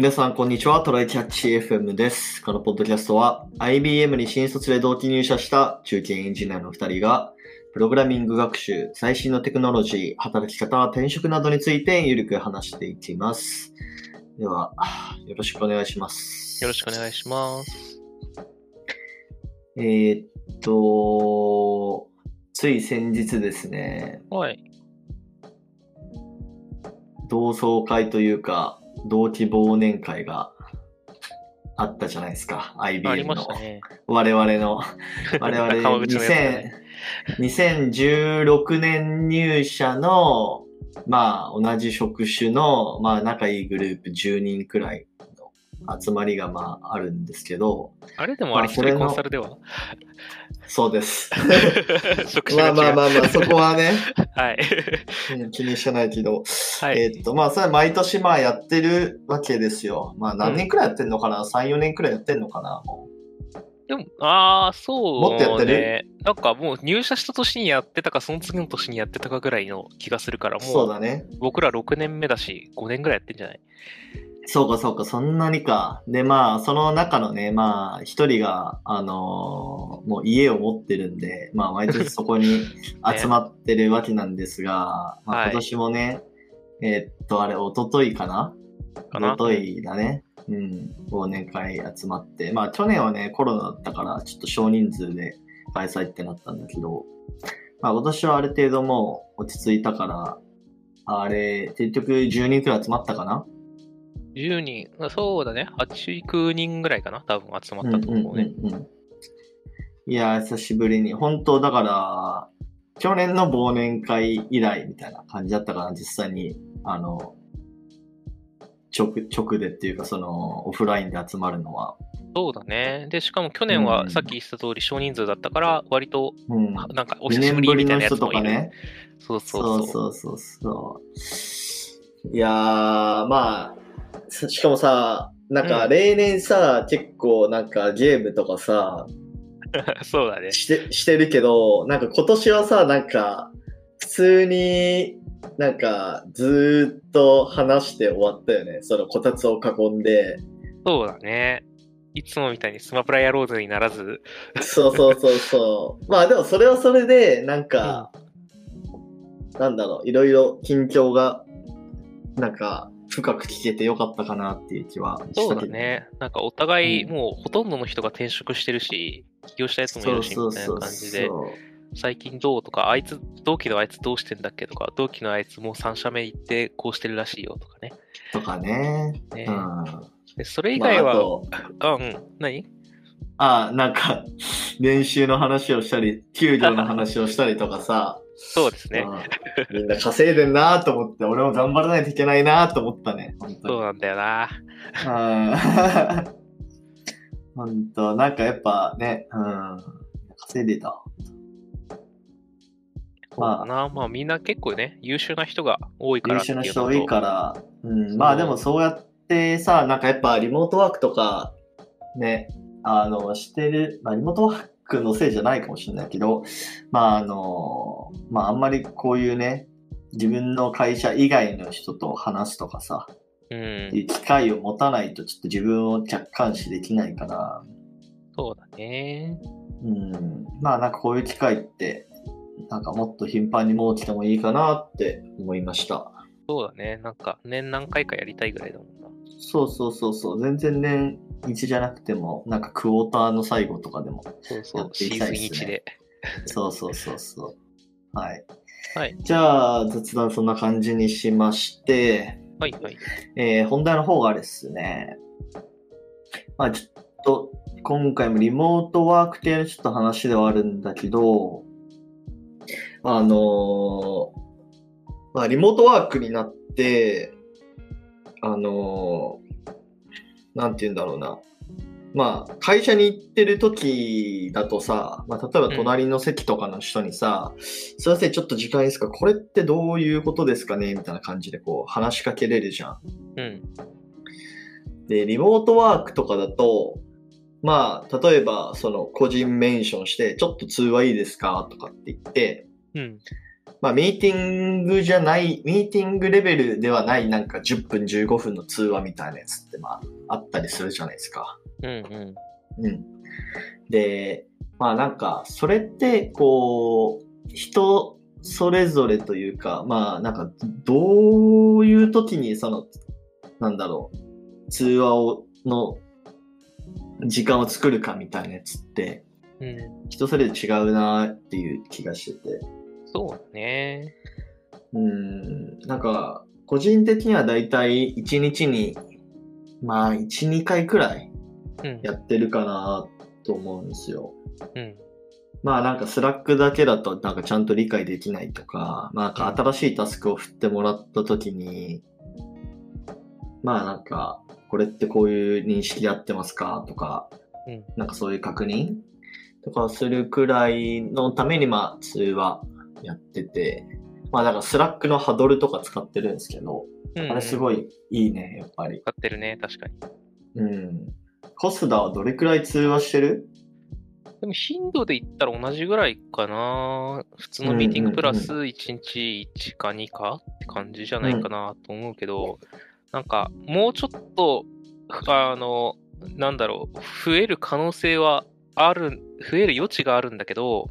皆さん、こんにちは。トライキャッチ FM です。このポッドキャストは、IBM に新卒で同期入社した中堅エンジニアの2人が、プログラミング学習、最新のテクノロジー、働き方、転職などについてゆるく話していきます。では、よろしくお願いします。よろしくお願いします。えーっと、つい先日ですね、はい。同窓会というか、同期忘年会があったじゃないですか。IBM の。ね。我々の、我々川口のやつだ2000ね2016年入社の、まあ同じ職種の、まあ仲いいグループ10人くらいの集まりがまああるんですけど、あれでもあれ一人コンサルでは？そうです。まあ。まあまあまあ、そこはね、はい。うん気にしてないけど、はい。えーっと、まあ、それは毎年まあやってるわけですよ。まあ、何年くらいやってんのかな、?3、4年くらいやってんのかな？もでも、ああ、そう、ね。もっとやってる？なんかもう入社した年にやってたか、その次の年にやってたかぐらいの気がするから、うそうもうだね。僕ら6年目だし、5年ぐらいやってんじゃない？そうかそうか、そんなにか。で、まあ、その中のね、まあ、一人が、あのーもう家を持ってるんで、まあ、毎年そこに 集まってるわけなんですが、まあ、はい今年もね、えーっと、あれ、一昨日かな？かな？一昨日だね。うん、忘年会集まって。まあ、去年はね、コロナだったから、ちょっと少人数で開催ってなったんだけど、まあ、今年はある程度もう落ち着いたから、あれ、結局10人くらい集まったかな ?10 人、そうだね。8、9人ぐらいかな？多分集まったと思うね。うんうんうんうんいやー、久しぶりに。本当だから、去年の忘年会以来みたいな感じだったから、実際に、あの、直、直でっていうか、その、オフラインで集まるのは。そうだね。で、しかも去年うんはさっき言った通り少人数だったから、割と、うん。なんかお2久しぶりみたいなやつもいる。人とかね。そうそそううそう。そうそうそう。いやー、まあ、さしかもさ、なんかうん例年さ、結構なんかゲームとかさ、そうだね。して、してるけど、なんか今年はさ、なんか、普通に、なんか、ずーっと話して終わったよね。そのこたつを囲んで。そうだね。いつもみたいにスマブラやろうぜにならず、そうそうそうそう。まあでもそれはそれで、なんか、なんだろう、いろいろ近況が、なんか、深く聞けてよかったかなっていう気はしたけど。そうだね。なんかお互い、うんもうほとんどの人が転職してるし、起業したやつもいるし、みたいな感じで、最近どうとか、あいつ、同期のあいつどうしてんだっけとか、同期のあいつもう3社目行ってこうしてるらしいよとかね。とかね。ねうん。でそれ以まあ外は、あとあ、うん、何？あ、なんか、練習の話をしたり、給料の話をしたりとかさ、そうですね。うんみんな稼いでんなと思って、俺も頑張らないといけないなと思ったね。そうなんだよな。うん 本当なんかやっぱね、うん、稼いでた。そうだな。まあみんな結構ね、優秀な人が多いから優秀な人多いら。から、うん、まあでもそうやってさ、なんかやっぱリモートワークとか、ね、あの、してる、まあリモートワークのせいじゃないかもしれないけど、まああの、まああんまりこういうね、自分の会社以外の人と話すとかさ、うん機会を持たないとちょっと自分を客観視できないから、そうだね。うん、まあなんかこういう機会って、なんかもっと頻繁に設けてもいいかなって思いました。そうだね。なんか年何回かやりたいぐらいだもんな。そうそうそうそう。全然年1じゃなくても、なんかクォーターの最後とかでも。そうそう。やっていシーズンきたいっすね1で。そうそうそうそう。はい。はい。じゃあ、雑談そんな感じにしまして、はいはい。えー本題の方がですね、まあちょっと、今回もリモートワーク系のちょっと話ではあるんだけど、あのーまあリモートワークになって、あのーなんて言うんだろうな。まあ、会社に行ってる時だとさ、まあ、例えば隣の席とかの人にさ、すいません、ちょっと時間いいですか？これってどういうことですかね？みたいな感じでこう話しかけれるじゃん。うん。で、リモートワークとかだと、まあ、例えば、その、個人メンションして、ちょっと通話いいですか？とかって言って、うん。まあ、ミーティングじゃない、ミーティングレベルではない、なんか10分、15分の通話みたいなやつって、まあ、あったりするじゃないですか。うんうん。うん。で、まあなんか、それって、こう、人それぞれというか、まあなんか、どういう時に、その、なんだろう、通話を、の、時間を作るかみたいなやつって、うん。人それぞれ違うなっていう気がしてて。そうだね。うん、なんか、個人的にはだいたい1日に、まあ、1、2回くらいうん。やってるかなと思うんですよ。うん。まあなんか Slack だけだとなんかちゃんと理解できないとか、まあなんか新しいタスクを振ってもらった時に、まあなんか、これってこういう認識合ってますかとか、うんなんかそういう確認とかするくらいのためにまあ通話やってて、まあだから Slack のハドルとか使ってるんですけど、うん。あれすごいいいね、やっぱり。使ってるね、確かに。うん。コスダはどれくらい通話してる？でも頻度で言ったら同じぐらいかな。普通のミーティングプラス1日1か2かって感じじゃないかなと思うけど、なんかもうちょっと、あの、なんだろう、増える可能性はある、増える余地があるんだけど、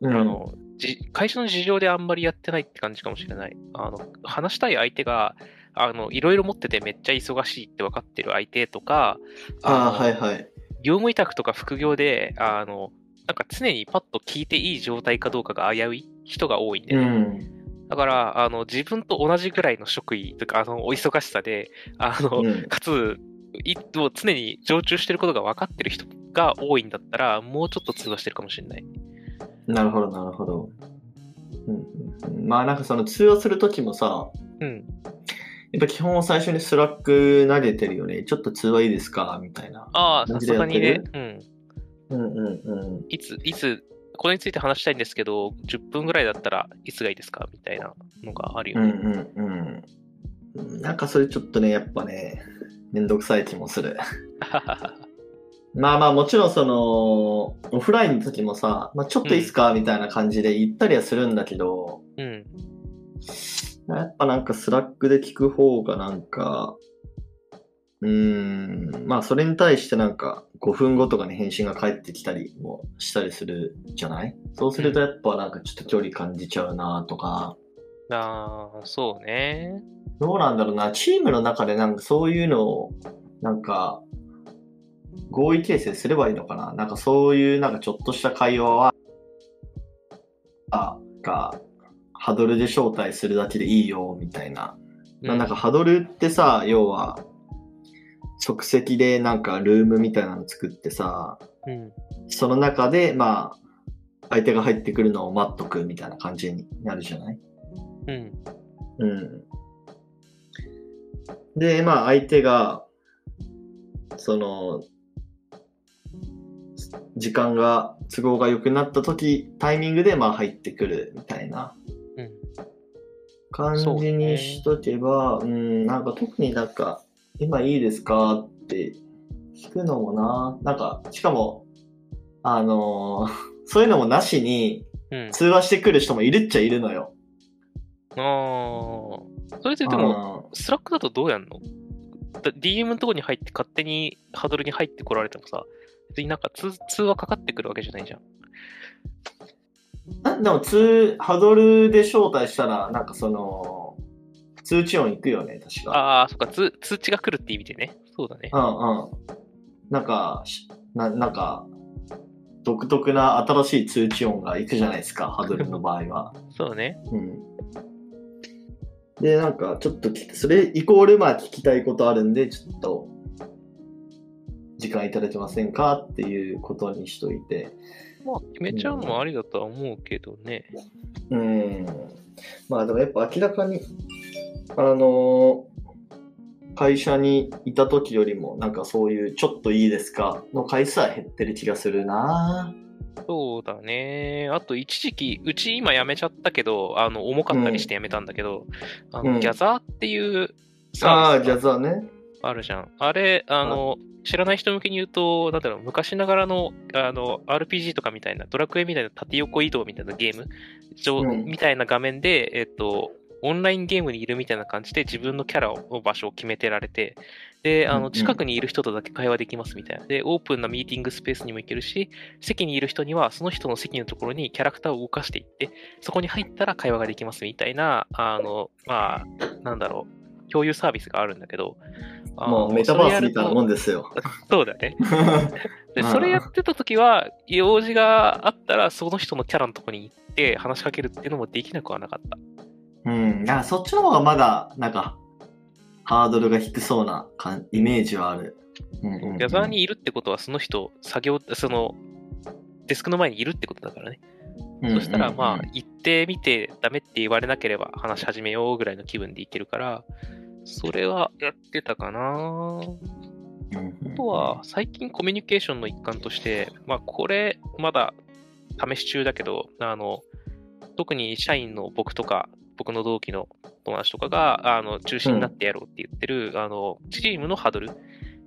うあの、じ会社の事情であんまりやってないって感じかもしれない。あの、話したい相手が、あの、いろいろ持っててめっちゃ忙しいって分かってる相手とか、あはいはい。業務委託とか副業で、あの、なんか常にパッと聞いていい状態かどうかが危うい人が多いんで、うん。だから、あの、自分と同じぐらいの職位とか、あの、お忙しさで、あの、うんかつ、い常に常駐してることが分かってる人が多いんだったら、もうちょっと通話してるかもしれない。なるほど、なるほど。うんうんうん、まあなんかその通話するときもさ、うん。やっぱ基本は最初に Slack 投げてるよね。ちょっと通話いいですか？みたいな。ああ、さすがに投げる。うん。うんうんうん。いつ、いつ、これについて話したいんですけど、10分ぐらいだったらいつがいいですか？みたいなのがあるよ、うんね。うんうん。なんかそれちょっとね、やっぱね、めんどくさい気もする。まあまあもちろんその、オフラインの時もさ、まあ、ちょっといいっすか、みたいな感じで言ったりはするんだけど、うん。やっぱなんか Slack で聞く方がなんか、うーん、まあそれに対してなんか5分後とかに返信が返ってきたりもしたりするじゃない？そうするとやっぱなんかちょっと距離感じちゃうなとか、ああ、そうね。どうなんだろうな、チームの中でなんかそういうのを、なんか、合意形成すればいいのかな？なんかそういうなんかちょっとした会話は、あ、が、ハドルで招待するだけでいいよ、みたいな。まあなんかハドルってさ、要は、即席でなんかルームみたいなの作ってさ、うん。その中でまあ、相手が入ってくるのを待っとくみたいな感じになるじゃない？うん。うん。で、まあ相手が、その、時間が、都合が良くなった時、タイミングでまあ入ってくるみたいなうん。感じにしとけば、うん、なんか特になんか、今いいですかって聞くのもな、なんか、しかも、あのー そういうのもなしにうん。通話してくる人もいるっちゃいるのよ。ああ。それってでも、 Slack だとどうやんの？だ ?DM のとこに入って勝手にハードルに入ってこられてもさ、別になんか通通話かかってくるわけじゃないじゃん。あでも通、ハドルで招待したら、なんかその、通知音行くよね、確か。ああ、そっか通、通知が来るって意味でね。そうだね。うんうん。なんか、しななんか、独特な新しい通知音が行くじゃないですか、ハドルの場合は。そうだね。うん。で、なんか、ちょっとそれイコール、まあ、聞きたいことあるんで、ちょっと、時間いただけませんかっていうことにしといて。まあ、決めちゃうのもありだとは思うけどね。うん。まあでもやっぱ明らかに、あの会社にいた時よりも、なんかそういうちょっといいですかの回数は減ってる気がするなそうだね。あと、一時期、うち今辞めちゃったけど、あの、重かったりして辞めたんだけど、あの、うんギャザーっていうああー、サービスがジャズはね。あるじゃん。あれ、あの、知らない人向けに言うと、なんだろう、昔ながらの、あの、RPG とかみたいな、ドラクエみたいな縦横移動みたいなゲーム、上うんみたいな画面で、えっと、オンラインゲームにいるみたいな感じで自分のキャラを場所を決めてられて、で、あの、近くにいる人とだけ会話できますみたいな。で、オープンなミーティングスペースにも行けるし、席にいる人にはその人の席のところにキャラクターを動かしていって、そこに入ったら会話ができますみたいな、あの、まあ、なんだろう、共有サービスがあるんだけど、もうメタバースみたいなもんんですよ。そうだね。で、うんそれやってた時は、用事があったら、その人のキャラのとこに行って話しかけるっていうのもできなくはなかった。うん。だからそっちの方がまだ、なんか、ハードルが低そうな感イメージはある。うんうんうんギャザーにいるってことは、その人、作業、その、デスクの前にいるってことだからね。そしたら、まあ、行ってみて、ダメって言われなければ話し始めようぐらいの気分でいけるから、それはやってたかな。ああとは、最近コミュニケーションの一環として、まあ、これ、まだ試し中だけど、あの、特に社員の僕とか、僕の同期の友達とかが、あの、中心になってやろうって言ってる、あの、チームのハードル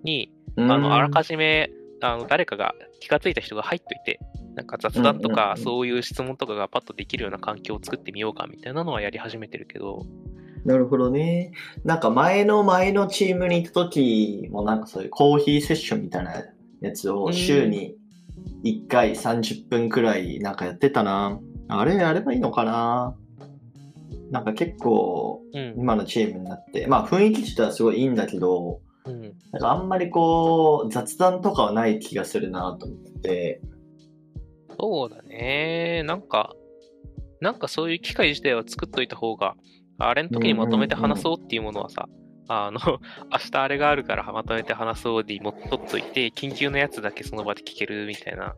に、あの、あらかじめ、あの、誰かが気がついた人が入っといて、なんか雑談とか、うんうんうん。そういう質問とかがパッとできるような環境を作ってみようかみたいなのはやり始めてるけど、なるほどね。なんか前の前のチームにいた時もなんかそういうコーヒーセッションみたいなやつを週に1回30分くらいなんかやってたな。あれやればいいのかななんか結構うん、今のチームになって、まあ雰囲気自体はすごいいいんだけど、うん。なんかあんまりこう雑談とかはない気がするなと思って。そうだね。なんか、なんかそういう機会自体は作っといた方が、あれの時にまとめて話そうっていうものはさ、あの、明日あれがあるからまとめて話そうでもっとっといて、緊急のやつだけその場で聞けるみたいなの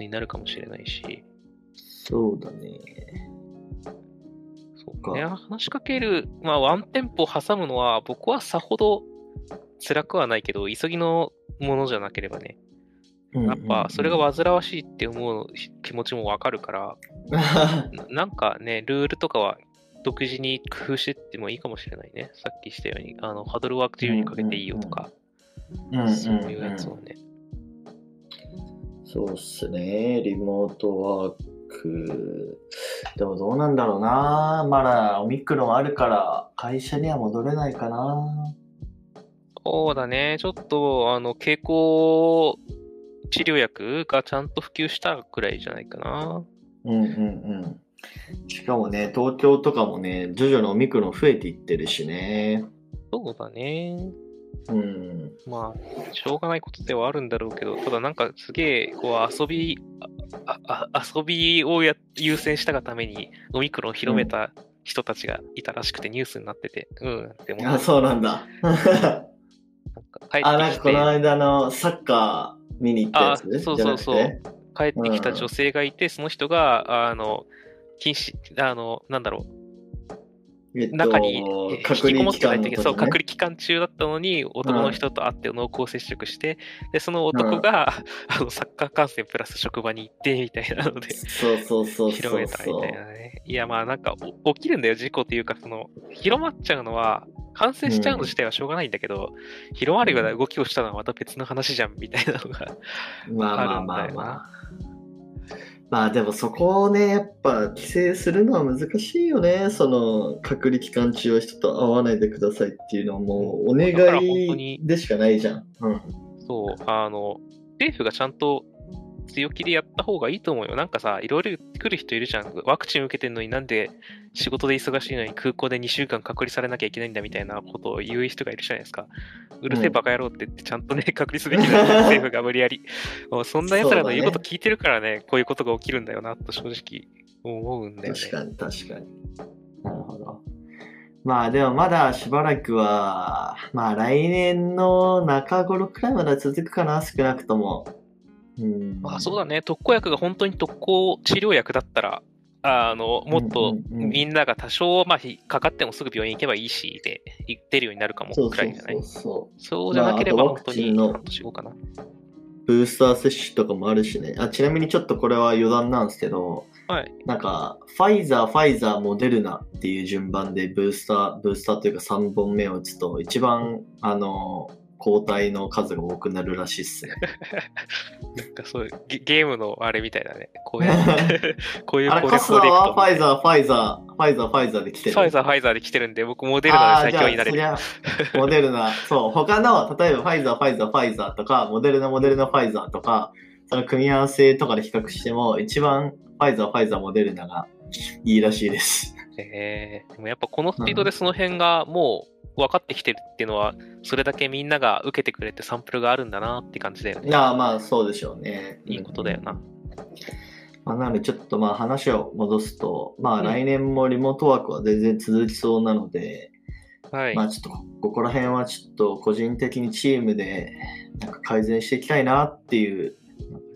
になるかもしれないし、そうだね。そうね、話しかける、まあワンテンポ挟むのは僕はさほど辛くはないけど、急ぎのものじゃなければね、やっぱそれが煩わしいって思う気持ちもわかるから、ななんかね、ルールとかは独自に工夫してってもいいかもしれないね。さっきしたように、あの、ハードルワーク自由にかけていいよとか、そういうやつをね。そうっすね。リモートワーク。でもどうなんだろうな。まだオミクロンあるから会社には戻れないかな。そうだね、ちょっと、あの、経口治療薬がちゃんと普及したくらいじゃないかな。うんうんうん。しかもね、東京とかもね、徐々にオミクロン増えていってるしね。そうだね。うん。まあ、しょうがないことではあるんだろうけど、ただなんかすげえ、こう、遊び、あああ遊びをや優先したがために、オミクロンを広めた人たちがいたらしくてニュースになってて、うん、でも、なあ、んかそうなんだ。帰あ、なんかこの間のサッカー見に行ったやつあそうそうそう帰ってきた女性がいて、その人が、あの、禁止、あの、なんだろう、えっと中に引きこもってない時そう、隔離期間中だったのに、男の人と会って濃厚接触して、で、その男が、あの、サッカー観戦プラス職場に行って、みたいなので、そうそうそう広めたみたいなね。いや、まあなんかお起きるんだよ、事故っていうか、その、広まっちゃうのは、感染しちゃうの自体はしょうがないんだけど、広まるような動きをしたのはまた別の話じゃん、みたいなのが。まあまあまあまあ。まあでもそこをね、やっぱ規制するのは難しいよね。その隔離期間中は人と会わないでくださいっていうのはもうお願いでしかないじゃん。うん。そう、あの、政府がちゃんと強気でやった方がいいと思うよ。なんかさ、いろいろ言ってくる人いるじゃん。ワクチン受けてんのになんで仕事で忙しいのに空港で2週間隔離されなきゃいけないんだみたいなことを言う人がいるじゃないですか。うるせえバカ野郎って言ってちゃんとね、隔離すべきだよ、政府が無理やり。もうそんな奴らの言うこと聞いてるからね、こういうことが起きるんだよな、と正直思うんだよね。確かに確かに。なるほど。まあでもまだしばらくは、まあ来年の中頃くらいまでは続くかな、少なくとも。うん。まあそうだね、特効薬が本当に特効治療薬だったら、あの、もっとみんなが多少、まあ、ひかかってもすぐ病院行けばいいし、で、出るようになるかもくらいじゃない？そうそう。そうじゃなければ本当にワクチンの半年後かな。ブースター接種とかもあるしね。あ、ちなみにちょっとこれは余談なんですけど、はい。なんか、ファイザー、ファイザー、モデルナっていう順番でブースター、ブースターというか3本目を打つと、一番、あの、抗体の数が多くなるらしいっすね。なんかそういうゲゲームのあれみたいだね。こういう、こういうあれ、攻カスはファイー。ザー、ファイザー、ファイザー、ファイザーで来てる。ファイザー、ファイザーで来てるんで、僕モデルナで最強になれる。モデルナ、そう、他の、例えばファイザー、ファイザー、ファイザーとか、モデルナ、モデルナ、ファイザーとか、その組み合わせとかで比較しても、一番ファイザー、ファイザー、モデルナがいいらしいです。えー、でもやっぱこのスピードでその辺がもう分かってきてるっていうのは、それだけみんなが受けてくれてサンプルがあるんだなって感じだよね。ああ、まあ、そうでしょうね。いいことだよな。まあ、なので、ちょっとまあ話を戻すと、まあうん来年もリモートワークは全然続きそうなので、はい。まあちょっとここら辺はちょっと個人的にチームでなんか改善していきたいなっていう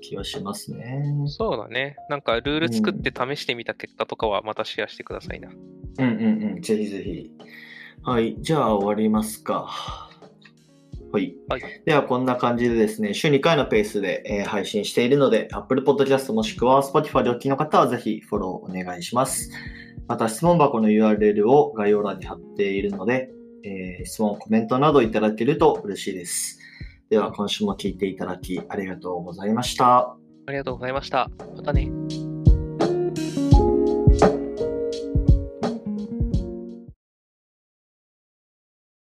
気はしますね。そうだね。なんかルール作って試してみた結果とかはまたシェアしてくださいな。うんうんうん、ぜひぜひ。はい、じゃあ終わりますか。はい。はいでは、こんな感じでですね、週2回のペースで、えー配信しているので、Apple Podcast もしくは Spotify でお聞きの方はぜひフォローお願いします。また、質問箱の URL を概要欄に貼っているので、えー質問、コメントなどいただけると嬉しいです。では、今週も聞いていただきありがとうございました。ありがとうございました。またね。